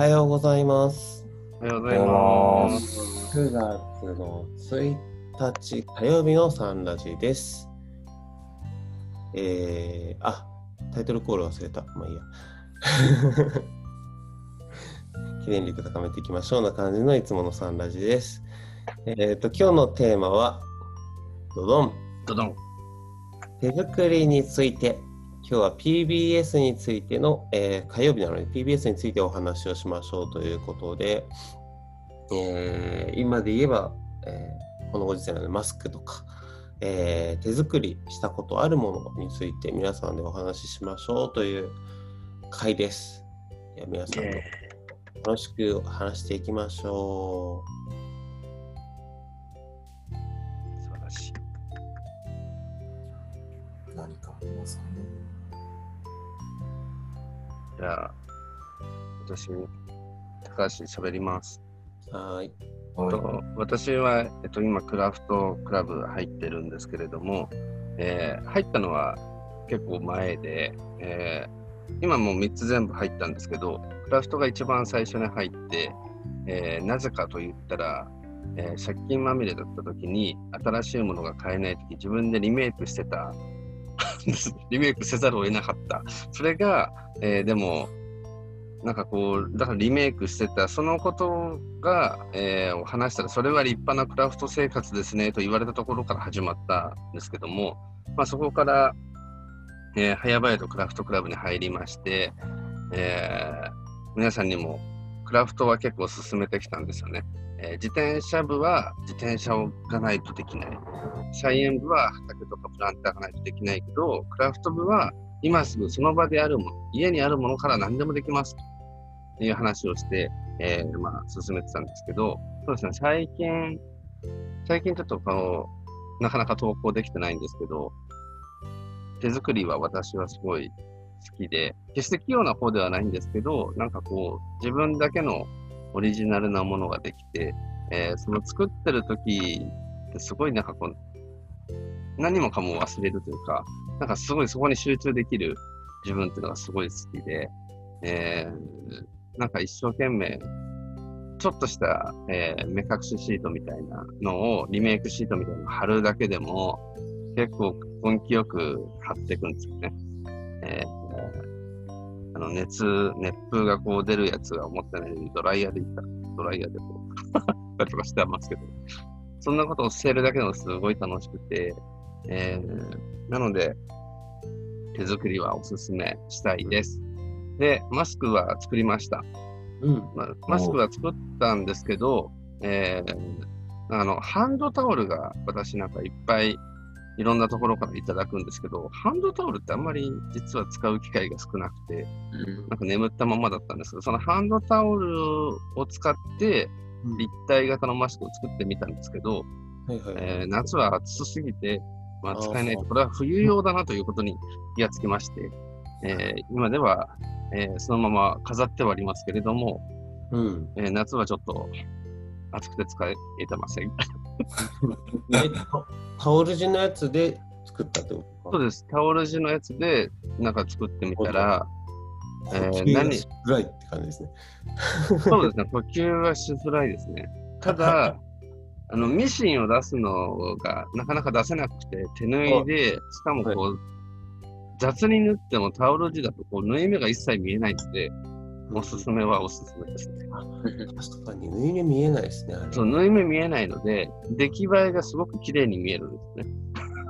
はようございます。おはようございます。9月の1日火曜日のサンラジです。えー、あ、タイトルコール忘れた。まあいいや。記念力高めていきましょうな感じのいつものサンラジです。えっ、ー、と、今日のテーマは、ドドン。どどん。手作りについて今日は PBS についての、えー火曜日なので PBS についてお話をしましょうということで、えー今で言えば、えーこのご時世なのでマスクとか、えー手作りしたことあるものについて皆さんでお話ししましょうという回です。では皆さんと楽しく話していきましょ素晴らしい。何かありますかね。じゃあ、私、高橋喋ります。う。はーい。と私は、えっと、今、クラフトクラブ入ってるんですけれども、えー入ったのは結構前で、えー今もう3つ全部入ったんですけど、クラフトが一番最初に入って、えーなぜかと言ったら、えー借金まみれだった時に新しいものが買えない時自分でリメイクしてた リメイクせざるを得なかったそれが、えーでもなんかこうだからリメイクしてたそのことが、えー話したらそれは立派なクラフト生活ですねと言われたところから始まったんですけども、まあ、そこから、えー早々とクラフトクラブに入りまして、えー皆さんにもクラフトは結構進めてきたんですよね。えー自転車部は自転車がないとできない。菜園部は畑とかプランターがないとできないけど、クラフト部は今すぐその場であるもの、家にあるものから何でもできますという話をして、えーまあ、進めてたんですけど、そうですね、最近、最近ちょっとこう、なかなか投稿できてないんですけど、手作りは私はすごい好きで、決して器用な方ではないんですけど、なんかこう、自分だけのオリジナルなものができて、えーその作ってる時ってすごいなんかこう、何もかも忘れるというか、なんかすごいそこに集中できる自分っていうのがすごい好きで、えーなんか一生懸命、ちょっとした、えー目隠しシートみたいなのを、リメイクシートみたいなのを貼るだけでも、結構根気よく貼っていくんですよね。えーの熱、熱風がこう出るやつが思ってないようにドライヤーでいった、ドライヤーでこう、やったりとかしてますけど、そんなことをしてるだけでもすごい楽しくて、えーなので、手作りはおすすめしたいです。で、マスクは作りました。うん。まあ、マスクは作ったんですけど、えーあの、ハンドタオルが私なんかいっぱいいろんなところからいただくんですけど、ハンドタオルってあんまり実は使う機会が少なくて、なんか眠ったままだったんですけど、そのハンドタオルを使って立体型のマスクを作ってみたんですけど。えー夏は暑すぎて、まあ、使えないと、これは冬用だなということに気がつきまして、えー今では、えーそのまま飾ってはありますけれども、うん。えー夏はちょっと暑くて使えてません。えタタオル地のやつで作ったってことそうです。タオル地のやつでなんか作ってみたら、えー何しづらいって感じですね。そうですね、呼吸はしづらいですね。ただ、あのミシンを出すのがなかなか出せなくて、手縫いで、しかもこう、雑に縫ってもタオル地だとこう縫い目が一切見えないので、おすすめはおすすめですね。確かに縫い目見えないですね。そう、縫い目見えないので、出来栄えがすごく綺麗に見えるんですね。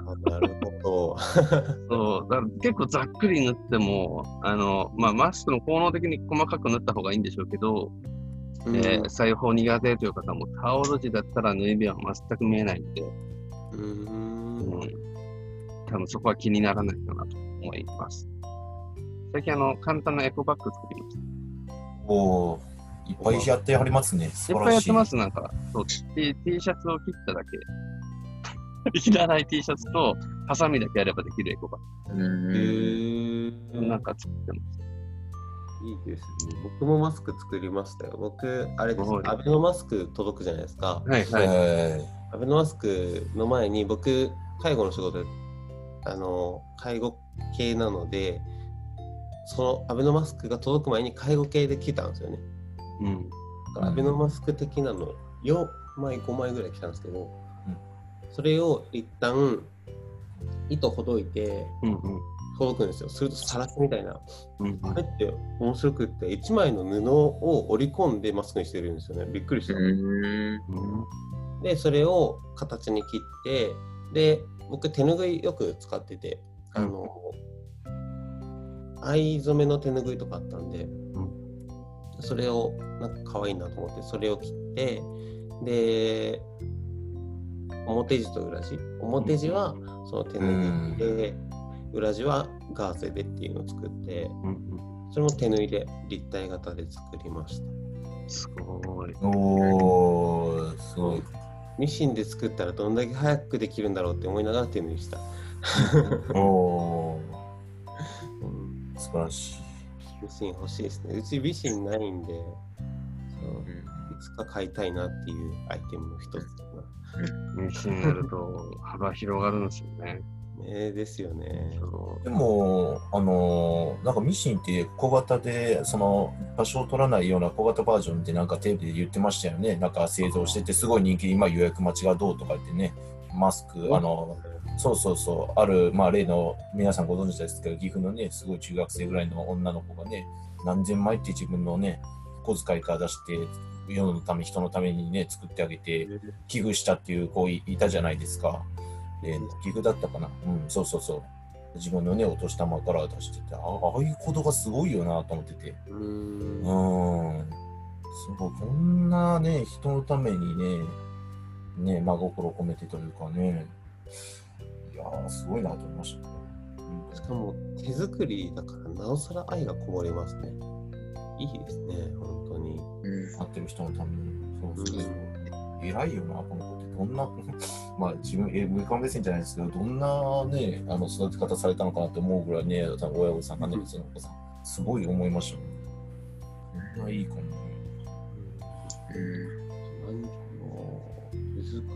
あなるほど。そう、だから結構ざっくり縫っても、あの、まあ、マスクの効能的に細かく縫った方がいいんでしょうけど、うんえー裁縫苦手という方もタオル地だったら縫い目は全く見えないんで、うーんうん、多分そこは気にならないかなと思います。最近あの、簡単なエコバッグ作りましおーいっぱいやってはりますね。た。い素っぱいやってい。ます、なんか。そう T, T シャツを切っただけ。いらない T シャツと、ハサミだけやればできるエコバッへうんグ。ーなんか作ってます。いいですね。僕もマスク作りましたよ。僕、あれですはい。アベノマスク届くじゃないですか。はいはい。はい。アベノマスクの前に僕、介護の仕事で、あの、介護系なので、そのアベノマスクが届く前に介護系で来たんですよね。うん。だからアベノマスク的なの4枚5枚ぐらい来たんですけど、それを一旦糸ほどいてうんうん。ほどくんですよするとサラスみたいなうんあれって面白くって1枚の布を織り込んでマスクにしてるんですよねびっくりした、うん。うん。でそれを形に切ってで僕手ぬぐいよく使っててあの、藍染めの手ぬぐいとかあったんで、それをなんか可愛いなと思ってそれを切ってで表地と裏地？表地はその手ぬぐいで、裏地はガーゼでっていうのを作ってうんそれも手縫いで立体型で作りましたうん。すごい。おー、すごい。ミシンで作ったらどんだけ早くできるんだろうって思いながら手縫いした、おー、うん素晴らしい。ミシン欲しいですね。うちミシンないんでそういつか買いたいなっていうアイテムの一つだミシンになると幅広がるんですよね。なねですよね。でも、あのーなんかミシンって小型で、その場所を取らないような小型バージョンってなんかテレビで言ってましたよね。なんか製造しててすごい人気で今予約待ちがどうとか言ってね、マスク、あの、そうそうそう、ある、まあ例の皆さんご存知ですけど、岐阜のね、すごい中学生ぐらいの女の子がね、何千枚って自分のね、小遣いから出して、世のため、人のためにね、作ってあげて、寄付したっていう子いいたじゃないですか。で、寄付だったかな。うん、そうそうそう。自分のね、お年玉から出してて、あああいうことがすごいよなと思ってて。うーんうん。すごい、こんなね、人のためにね、ね、真心込めてというかね、いやー、すごいなと思いましたね。しかも手作りだからなおさら愛がこもりますねいいですね本当にうん待ってる人のために。そうそうそうう。偉いよな、この子って。どんな、まあ自分、え上から目線じゃないですけど、どんなね、あの育て方されたのかなって思うぐらいね、多分親御さんがね、そのお子さん、すごい思いましたね。こんないい子に。うん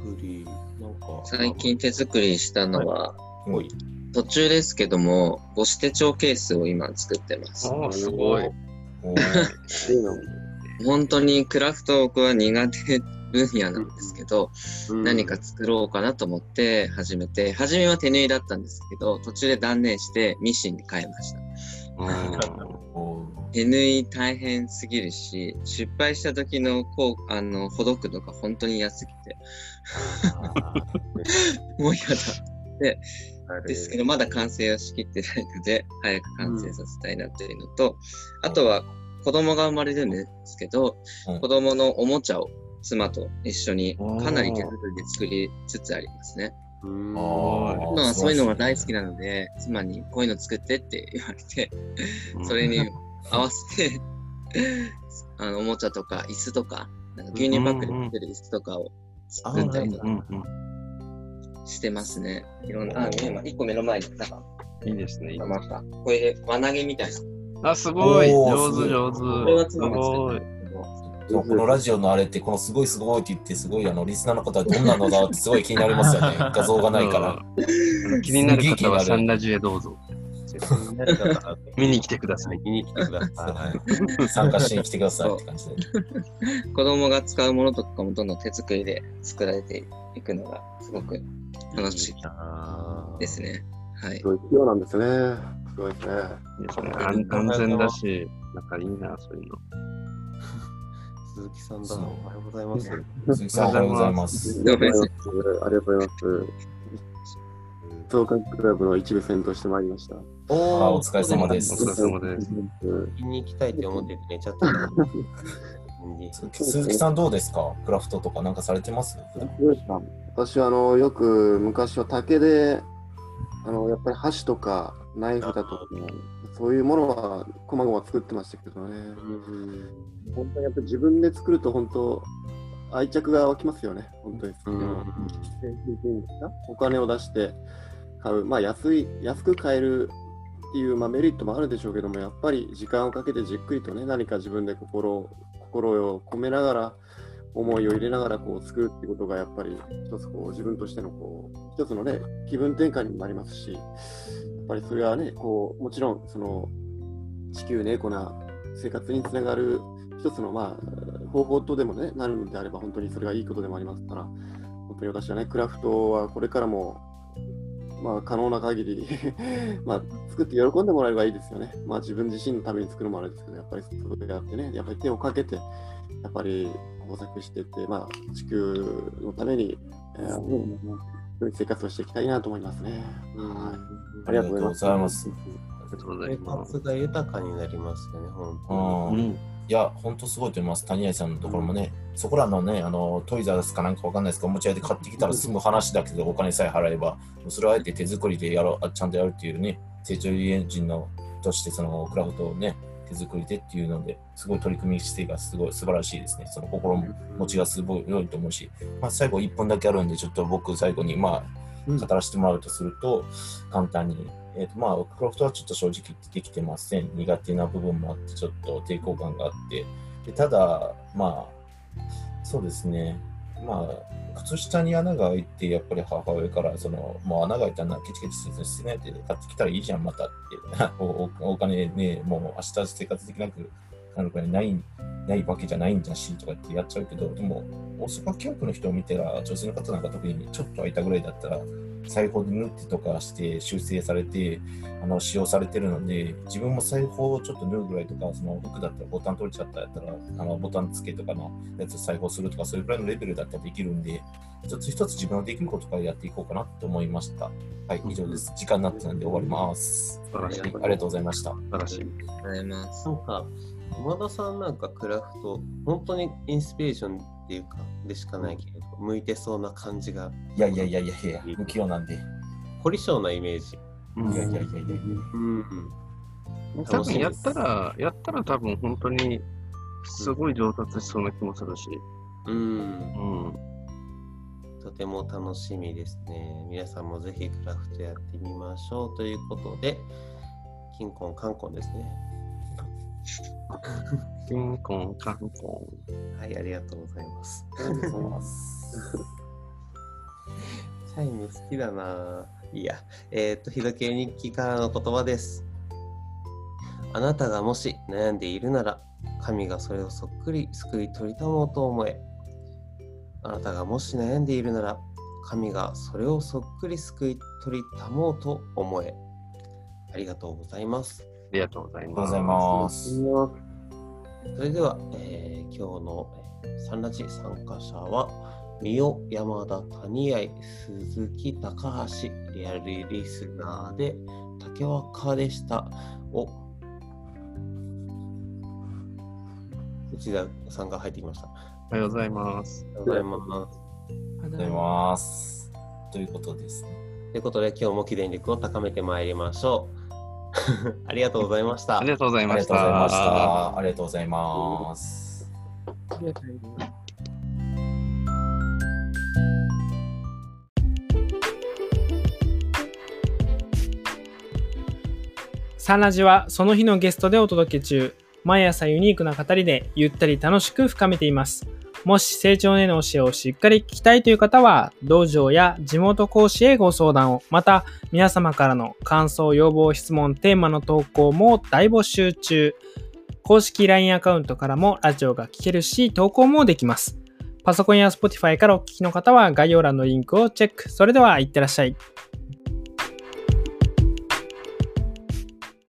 作りなんか最近手作りしたのは、多い途中ですけども、母子手帳ケースを今作ってます。ああ、すごい。本当にクラフト僕は苦手分野なんですけど、何か作ろうかなと思って始めて、初めは手縫いだったんですけど、途中で断念してミシンに変えました。手縫い大変すぎるし、失敗した時のこうあのほどくのが本当に嫌すぎて、もう嫌だ。ですけど、まだ完成はしきってないので、早く完成させたいなっていうのと、あとは子供が生まれるんですけど、うん。子供のおもちゃを妻と一緒にかなり手作りで作りつつありますね。あ今ーはそういうのが大好きな。なので、妻にこういうの作ってって言われて、それに 合わせて、あのおもちゃとか椅子とか、なんか牛乳パックで売ってる椅子とかを作ったりとかしてますね。いろんな、あ、今一個目の前に、なんか、いいですね。また、これで輪投げみたいな。あ、すごい。上手、上手。これはす妻が作ごいっこのラジオのあれって、このすごいすごいって言って、すごいあのリスナーの方はどんなのだってすごい気になりますよね。画像がないから。うん。気になる方はサンラジへどうぞ。見に来てください。見に来てください。参加しに来てくださいって感じで。子供が使うものとかもどんどん手作りで作られていくのがすごく楽しいなですね。はいす。ごい器用なんですね。すごいですね。安全だし、なんかいいな、そういうの。鈴木さんだ。おはようございます。鈴木さん、おはようございます。ありがとうございます。ありがとうございます。創価クラブの一部先導してまいりました。あお疲れ様でおす疲れ様です。聞きに行きたいって思ってて寝ちゃったな。鈴木さんどうですか？クラフトとかなんかされてます？私はあのよく昔は竹であのやっぱり箸とかナイフだとかそういうものはこまごま作ってましたけどね。本当にやっぱり自分で作ると本当愛着が湧きますよね。本当に。うんお金を出して買う、まあ安い、安く買えるっていう、まあ、メリットもあるでしょうけども、やっぱり時間をかけてじっくりとね、何か自分で心を心を込めながら、思いを入れながらこう作るってことがやっぱり一つこう自分としてのこう一つのね気分転換にもなりますしやっぱりそれはねこうもちろんその地球ねエコな生活につながる一つのまあ方法とでもね、なるのであれば、本当にそれがいいことでもありますから、本当に私はね、クラフトはこれからも、まあ、可能な限り まあ、作って喜んでもらえればいいですよね。まあ、自分自身のために作るもあれですけど、やっぱりそれやってね、やっぱり手をかけて、やっぱり工作してて、まあ、地球のために、えー、生活をしていきたいなと思いますね。はい、ありがとうございます。ありがとうございます。生活が豊かになりますよね、本当に。うんいや、本当すごいと思います。谷合さんのところもね、うん、そこらのね、あのトイザースかなんかわかんないですけど、お持ち帰りで買ってきたら済む話だけど、お金さえ払えば、それをあえて手作りでやろう、ちゃんとやるっていうね、成長エンジンのとして、そのクラフトをね、手作りでっていうので、すごい取り組み姿勢がすごい素晴らしいですね。その心持ちがすごい良いと思うし、まあ、最後1分だけあるんで、ちょっと僕最後に、まあ、語らせてもらうとすると、簡単にえーとまあ、クラフトはちょっと正直できてません。苦手な部分もあって、ちょっと抵抗感があって。でただ、まあ、そうですね。まあ、靴下に穴が開いて、やっぱり母親から、その、もう穴が開いたらケチケチしてないで買ってきたらいいじゃん、またって。おお金ね、もう明日生活できなくなるくらないないわけじゃないんじゃしとかってやっちゃうけど、でも、大阪教育の人を見たら、女性の方なんか特にちょっと開いたぐらいだったら、裁縫で縫ってとかして修正されてあの使用されてるので自分も裁縫をちょっと縫うぐらいとかその服だったらボタン取れちゃったやったらあのボタン付けとかのやつ裁縫するとかそういうぐらいのレベルだったらできるんで一つ一つ自分のできることからやっていこうかなと思いました。はい以上です。時間になったので終わります。ありがとうございました。素晴らしい。ありがとうございます。なんか山田さんなんかクラフト本当にインスピレーションっていうかでしかないけれど向いてそうな感じがいやいやいやいやいや不器用なんで凝り性なイメージ。いやいやいやいや。うん。多分やったら、やったら多分本当にすごい上達しそうな気もするし。うん。うん。とても楽しみですね。皆さんもぜひクラフトやってみましょうということで、金婚、観光ですね。金婚、観光。はい、ありがとうございます。ありがとうございます。チャイム好きだないいや。えっ、ー、と、日時計日記からの言葉です。あなたがもし悩ん。でいるなら、神がそれをそっくり救い取りたもうと思え。あなたがもし悩ん。でいるなら、神がそれをそっくり救い取りたもうと思え。ありがとうございます。ありがとうございます。それでは、えー、今日のサンラジ参加者は、三尾、山田、谷合、鈴木、高橋、リアルリスナーで、竹若でした。お、内田さんが入ってきました。おはようございます。おはようございます。おはようございます。ということですね。ということで、今日も記念力を高めてまいりましょう。ありがとうございました。ありがとうございました。ありがとうございます。ありがとうございます。サンラジはその日のゲストでお届け中。毎朝ユニークな語りでゆったり楽しく深めています。もし成長への教えをしっかり聞きたいという方は、道場や地元講師へご相談を、また皆様からの感想、要望、質問、テーマの投稿も大募集中。公式 LINE アカウントからもラジオが聞けるし、投稿もできます。パソコンや Spotify からお聞きの方は概要欄のリンクをチェック。それでは、いってらっしゃい。